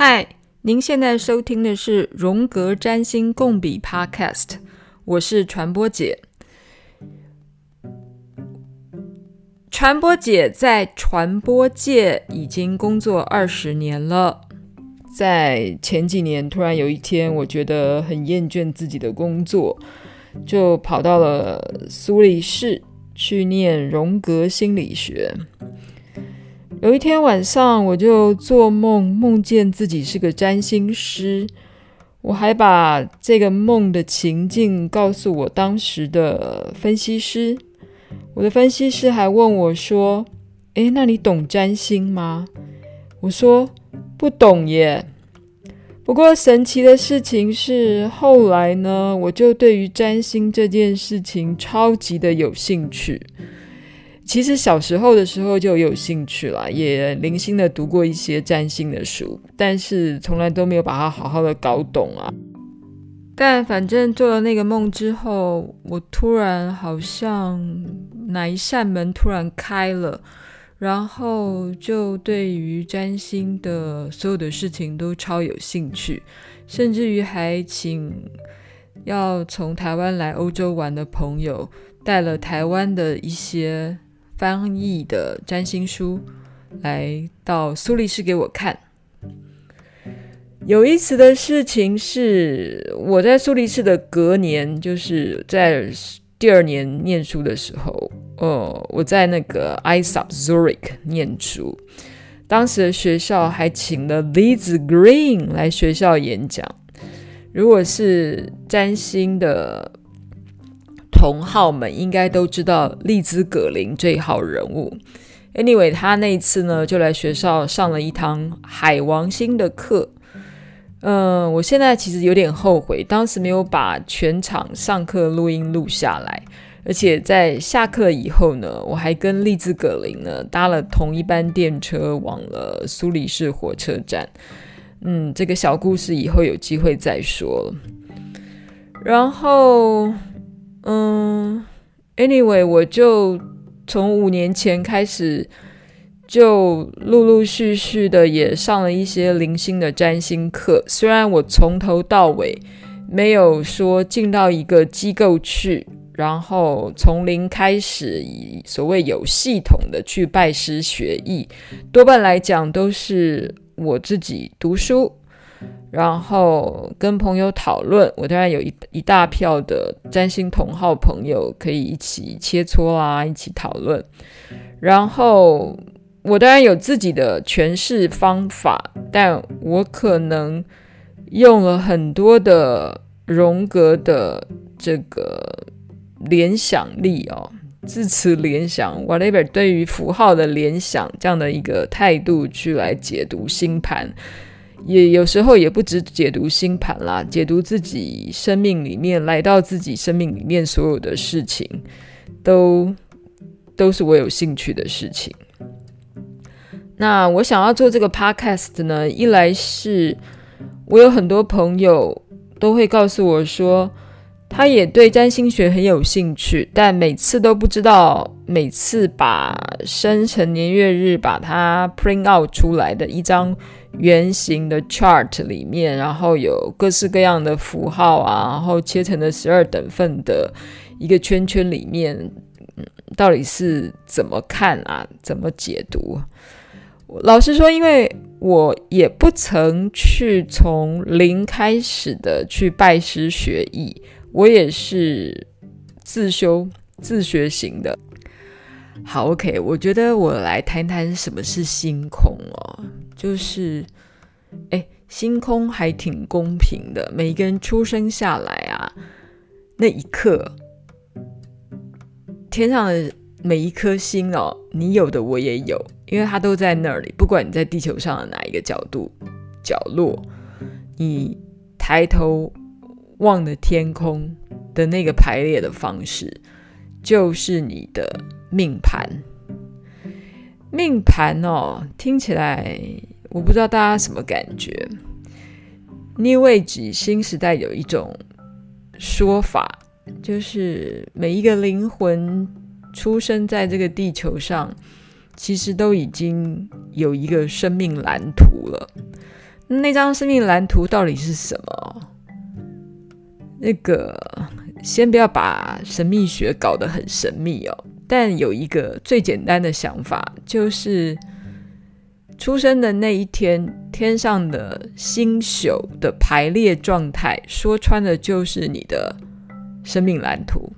嗨，您现在收听的是《荣格占星共笔 Podcast》，我是传播姐。传播姐在传播界已经工作二十年了，在前几年突然有一天，我觉得很厌倦自己的工作，就跑到了苏黎世去念荣格心理学。有一天晚上，我就做梦，梦见自己是个占星师。我还把这个梦的情境告诉我当时的分析师。我的分析师还问我说：“诶，那你懂占星吗？”我说：“不懂耶。”不过神奇的事情是，后来呢，我就对于占星这件事情超级的有兴趣。其实小时候的时候就有兴趣了，也零星的读过一些占星的书，但是从来都没有把它好好的搞懂啊。但反正做了那个梦之后，我突然好像哪一扇门突然开了，然后就对于占星的所有的事情都超有兴趣，甚至于还请要从台湾来欧洲玩的朋友带了台湾的一些。翻译的占星书来到苏黎世给我看。有意思的事情是，我在苏黎世的隔年，就是在第二年念书的时候，呃，我在那个 ISUP Zurich 念书，当时的学校还请了 Liz Green 来学校演讲。如果是占星的。同好们应该都知道丽兹·葛林这一号人物。Anyway，他那次呢，就来学校上了一堂海王星的课。嗯、我现在其实有点后悔，当时没有把全场上课录音录下来。而且在下课以后呢，我还跟丽兹·葛林呢搭了同一班电车往了苏黎世火车站。嗯，这个小故事以后有机会再说。然后。嗯，anyway，我就从五年前开始，就陆陆续续的也上了一些零星的占星课。虽然我从头到尾没有说进到一个机构去，然后从零开始，以所谓有系统的去拜师学艺，多半来讲都是我自己读书。然后跟朋友讨论，我当然有一一大票的占星同好朋友可以一起切磋啊，一起讨论。然后我当然有自己的诠释方法，但我可能用了很多的荣格的这个联想力哦，字词联想，whatever，对于符号的联想这样的一个态度去来解读星盘。也有时候也不只解读星盘啦，解读自己生命里面，来到自己生命里面所有的事情，都都是我有兴趣的事情。那我想要做这个 podcast 呢，一来是我有很多朋友都会告诉我说，他也对占星学很有兴趣，但每次都不知道，每次把生辰年月日把它 print out 出来的一张圆形的 chart 里面，然后有各式各样的符号啊，然后切成了十二等份的一个圈圈里面，嗯，到底是怎么看啊？怎么解读？老实说，因为我也不曾去从零开始的去拜师学艺。我也是自修自学型的。好，OK，我觉得我来谈谈什么是星空哦。就是，哎，星空还挺公平的。每一个人出生下来啊，那一刻，天上的每一颗星哦，你有的我也有，因为它都在那里。不管你在地球上的哪一个角度、角落，你抬头。望的天空的那个排列的方式，就是你的命盘。命盘哦，听起来我不知道大家什么感觉。New Age 新时代有一种说法，就是每一个灵魂出生在这个地球上，其实都已经有一个生命蓝图了。那张生命蓝图到底是什么？那个先不要把神秘学搞得很神秘哦。但有一个最简单的想法，就是出生的那一天，天上的星宿的排列状态，说穿了就是你的生命蓝图。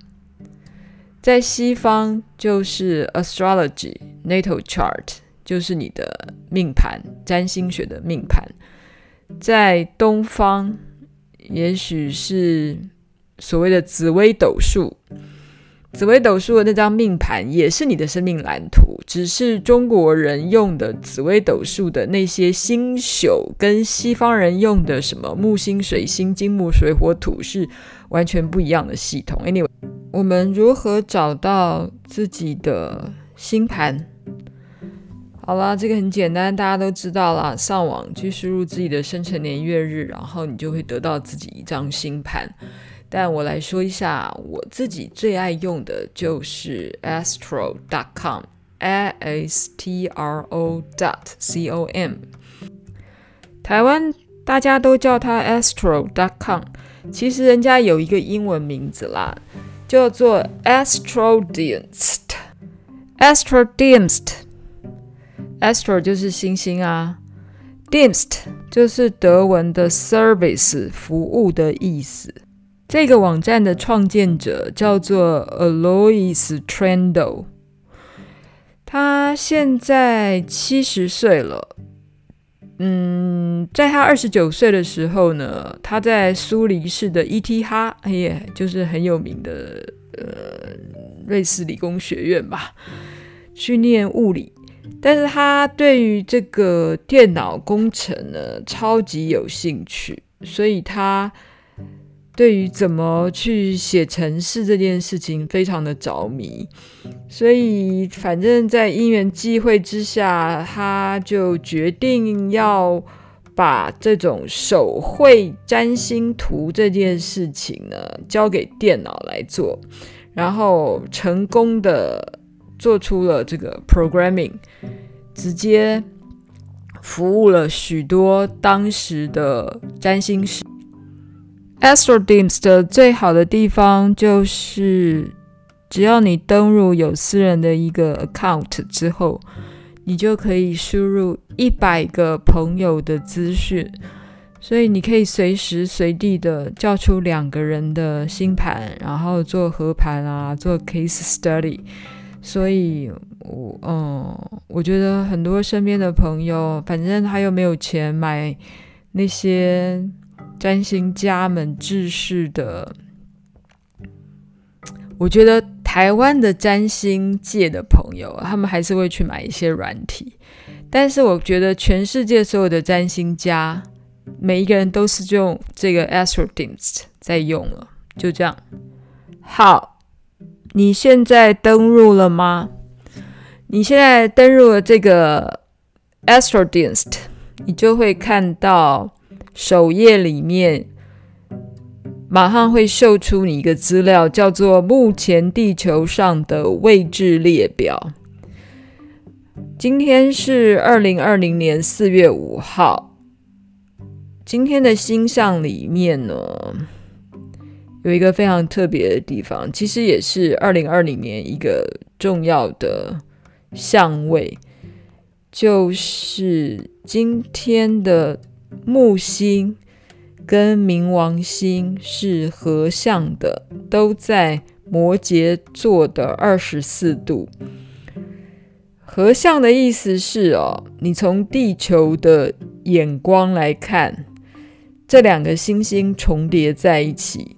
在西方就是 astrology natal chart，就是你的命盘，占星学的命盘。在东方，也许是所谓的紫微斗数。紫微斗数的那张命盘也是你的生命蓝图，只是中国人用的紫微斗数的那些星宿，跟西方人用的什么木星、水星、金木水火土是完全不一样的系统。Anyway，我们如何找到自己的星盘？好啦，这个很简单，大家都知道啦，上网去输入自己的生辰年月日，然后你就会得到自己一张星盘。但我来说一下，我自己最爱用的就是 astro.com，a s t r o dot c o m。台湾大家都叫它 astro.com，其实人家有一个英文名字啦，叫做 Astrodienst。Astrodienst，Astro 就是星星啊，Dienst 就是德文的 service 服务的意思。这个网站的创建者叫做 Alois Trendle，他现在七十岁了。嗯，在他二十九岁的时候呢，他在苏黎世的 ETH，哎呀，就是很有名的呃瑞士理工学院吧，去念物理。但是他对于这个电脑工程呢，超级有兴趣，所以他。对于怎么去写城市这件事情非常的着迷，所以反正在因缘际会之下，他就决定要把这种手绘占星图这件事情呢交给电脑来做，然后成功的做出了这个 programming，直接服务了许多当时的占星师。Astrodienst 的最好的地方就是，只要你登入有私人的一个 account 之后，你就可以输入一百个朋友的资讯，所以你可以随时随地的叫出两个人的星盘，然后做合盘啊，做 case study。所以，我嗯，我觉得很多身边的朋友，反正他又没有钱买那些。占星家们制式的，我觉得台湾的占星界的朋友，他们还是会去买一些软体。但是我觉得全世界所有的占星家，每一个人都是用这个 Astrodienst 在用了，就这样。好，你现在登录了吗？你现在登录了这个 Astrodienst，你就会看到。首页里面马上会秀出你一个资料，叫做目前地球上的位置列表。今天是二零二零年四月五号。今天的星象里面呢，有一个非常特别的地方，其实也是二零二零年一个重要的相位，就是今天的。木星跟冥王星是合相的，都在摩羯座的二十四度。合相的意思是哦，你从地球的眼光来看，这两个星星重叠在一起，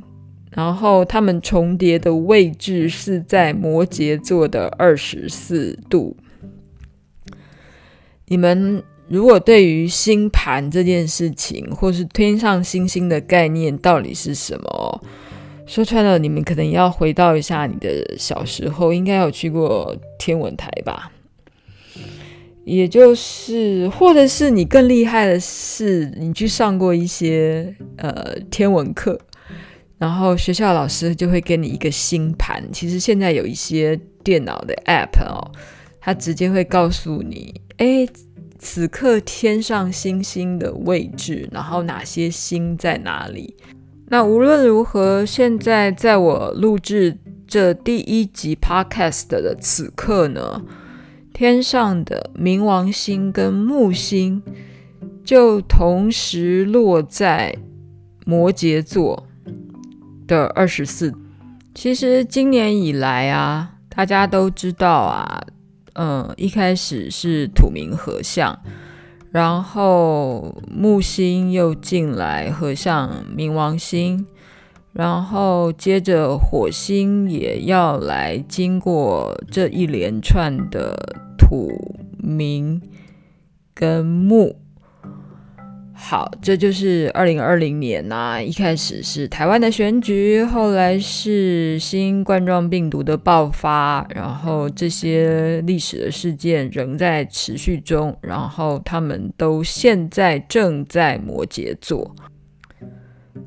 然后它们重叠的位置是在摩羯座的二十四度。你们。如果对于星盘这件事情，或是天上星星的概念到底是什么，说穿了，你们可能要回到一下你的小时候，应该有去过天文台吧？也就是，或者是你更厉害的是，你去上过一些呃天文课，然后学校老师就会给你一个星盘。其实现在有一些电脑的 app 哦，它直接会告诉你，哎。此刻天上星星的位置，然后哪些星在哪里。那无论如何，现在在我录制这第一集 Podcast 的此刻呢，天上的冥王星跟木星就同时落在摩羯座的二十四。其实今年以来啊，大家都知道啊。嗯，一开始是土冥合相，然后木星又进来合相冥王星，然后接着火星也要来经过这一连串的土冥跟木。好，这就是二零二零年呐、啊。一开始是台湾的选举，后来是新冠状病毒的爆发，然后这些历史的事件仍在持续中。然后他们都现在正在摩羯座。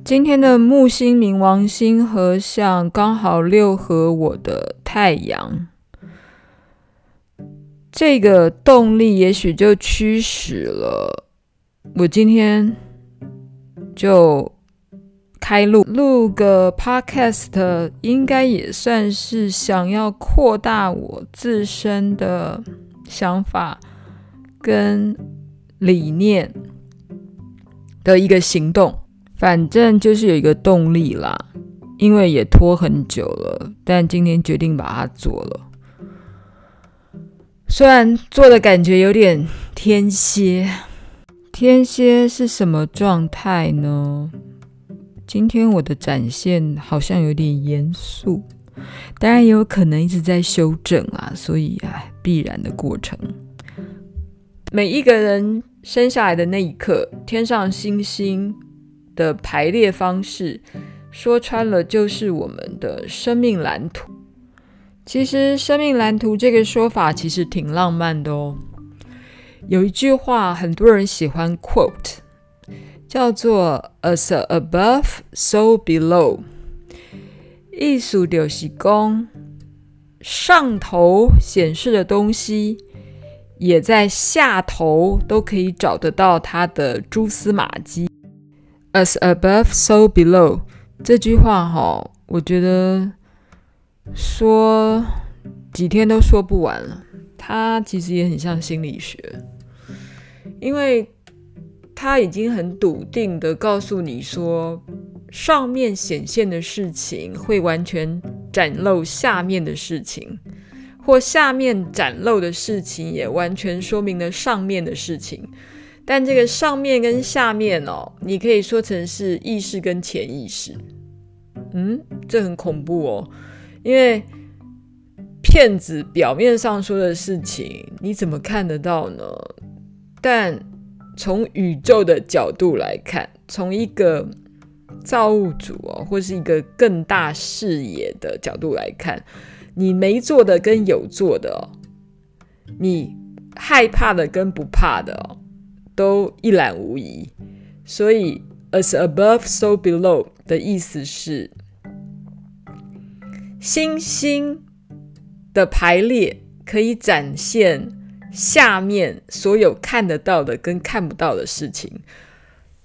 今天的木星冥王星合相刚好六合我的太阳，这个动力也许就驱使了。我今天就开录录个 podcast，应该也算是想要扩大我自身的想法跟理念的一个行动。反正就是有一个动力啦，因为也拖很久了，但今天决定把它做了。虽然做的感觉有点天蝎。天蝎是什么状态呢？今天我的展现好像有点严肃，当然也有可能一直在修正啊，所以啊，必然的过程。每一个人生下来的那一刻，天上星星的排列方式，说穿了就是我们的生命蓝图。其实，生命蓝图这个说法其实挺浪漫的哦。有一句话很多人喜欢 quote，叫做 "As above, so below"，意思就是说，上头显示的东西，也在下头都可以找得到它的蛛丝马迹。"As above, so below" 这句话哈，我觉得说几天都说不完了。它其实也很像心理学。因为他已经很笃定的告诉你说，上面显现的事情会完全展露下面的事情，或下面展露的事情也完全说明了上面的事情。但这个上面跟下面哦，你可以说成是意识跟潜意识。嗯，这很恐怖哦，因为骗子表面上说的事情，你怎么看得到呢？但从宇宙的角度来看，从一个造物主哦，或是一个更大视野的角度来看，你没做的跟有做的哦，你害怕的跟不怕的哦，都一览无遗。所以，as above, so below 的意思是，星星的排列可以展现。下面所有看得到的跟看不到的事情，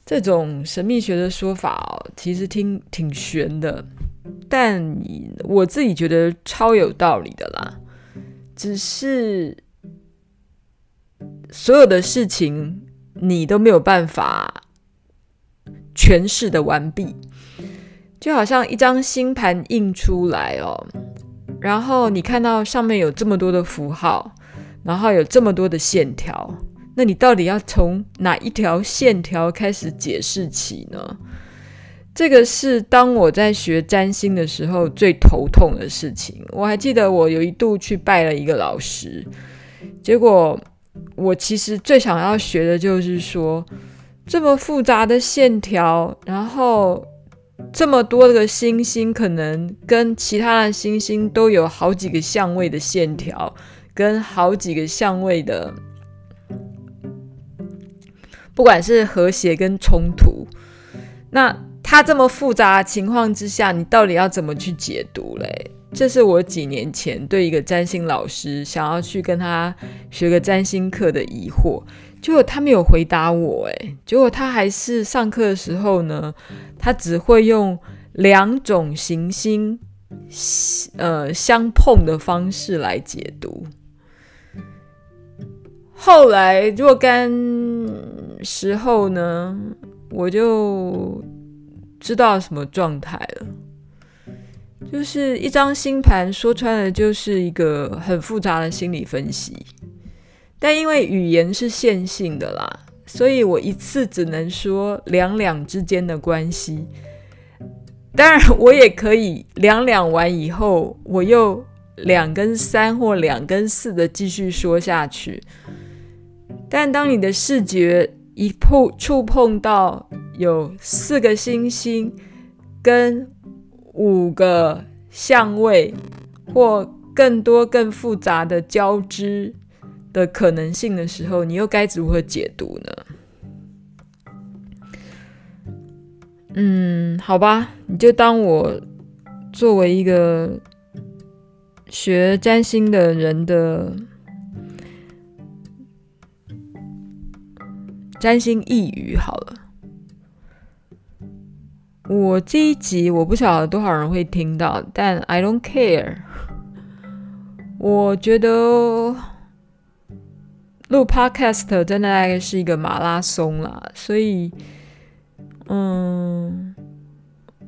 这种神秘学的说法哦，其实听挺玄的，但我自己觉得超有道理的啦。只是所有的事情你都没有办法诠释的完毕，就好像一张星盘印出来哦，然后你看到上面有这么多的符号。然后有这么多的线条，那你到底要从哪一条线条开始解释起呢？这个是当我在学占星的时候最头痛的事情。我还记得我有一度去拜了一个老师，结果我其实最想要学的就是说，这么复杂的线条，然后这么多的星星，可能跟其他的星星都有好几个相位的线条。跟好几个相位的，不管是和谐跟冲突，那它这么复杂的情况之下，你到底要怎么去解读嘞？这是我几年前对一个占星老师想要去跟他学个占星课的疑惑，结果他没有回答我，诶，结果他还是上课的时候呢，他只会用两种行星呃相碰的方式来解读。后来若干时候呢，我就知道什么状态了。就是一张星盘，说穿了就是一个很复杂的心理分析。但因为语言是线性的啦，所以我一次只能说两两之间的关系。当然，我也可以两两完以后，我又两跟三或两跟四的继续说下去。但当你的视觉一碰触碰到有四个星星跟五个相位，或更多更复杂的交织的可能性的时候，你又该如何解读呢？嗯，好吧，你就当我作为一个学占星的人的占星一语好了。我这一集我不晓得多少人会听到，但 I don't care。我觉得录 Podcast 真的大概是一个马拉松啦，所以，嗯，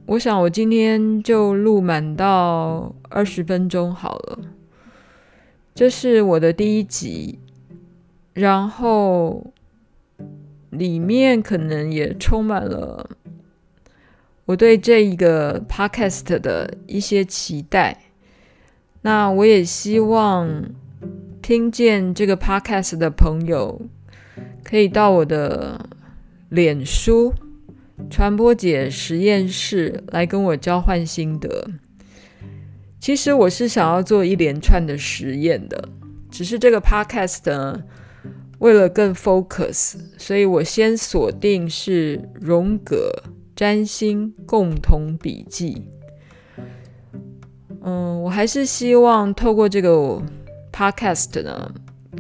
我想我今天就录满到二十分钟好了。这是我的第一集，然后里面可能也充满了。我对这一个 podcast 的一些期待，那我也希望听见这个 podcast 的朋友可以到我的脸书传播姐实验室来跟我交换心得。其实我是想要做一连串的实验的，只是这个 podcast 呢，为了更 focus，所以我先锁定是荣格。占星共同笔记，嗯，我还是希望透过这个 podcast 呢，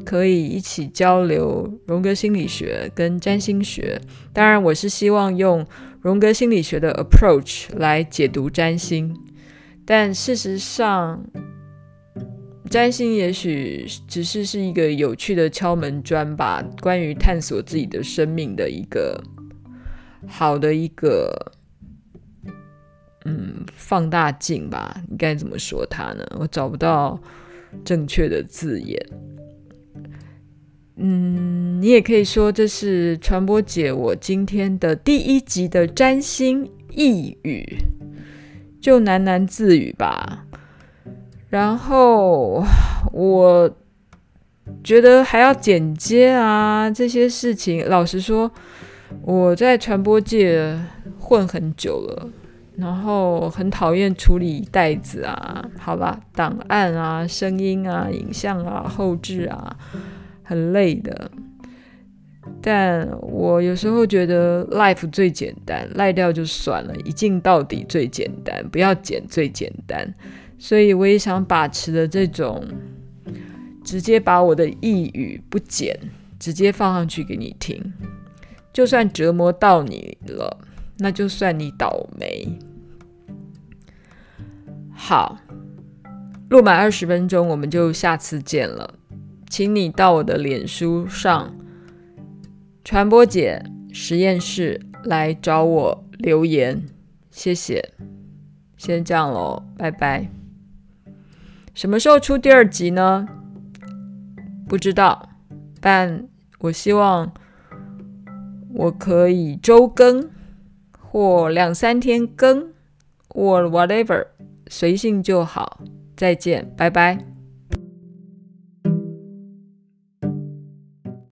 可以一起交流荣格心理学跟占星学。当然，我是希望用荣格心理学的 approach 来解读占星，但事实上，占星也许只是是一个有趣的敲门砖吧，关于探索自己的生命的一个。好的一个，嗯，放大镜吧，你该怎么说它呢？我找不到正确的字眼。嗯，你也可以说这是传播姐我今天的第一集的占星一语，就喃喃自语吧。然后我觉得还要剪接啊，这些事情，老实说。我在传播界混很久了，然后很讨厌处理袋子啊，好吧，档案啊、声音啊、影像啊、后置啊，很累的。但我有时候觉得 life 最简单，赖掉就算了，一镜到底最简单，不要剪最简单。所以我也想把持的这种，直接把我的一语不剪，直接放上去给你听。就算折磨到你了，那就算你倒霉。好，录满二十分钟，我们就下次见了。请你到我的脸书上“传播姐实验室”来找我留言，谢谢。先这样喽，拜拜。什么时候出第二集呢？不知道，但我希望。我可以周更，或两三天更，或 whatever，随性就好。再见，拜拜。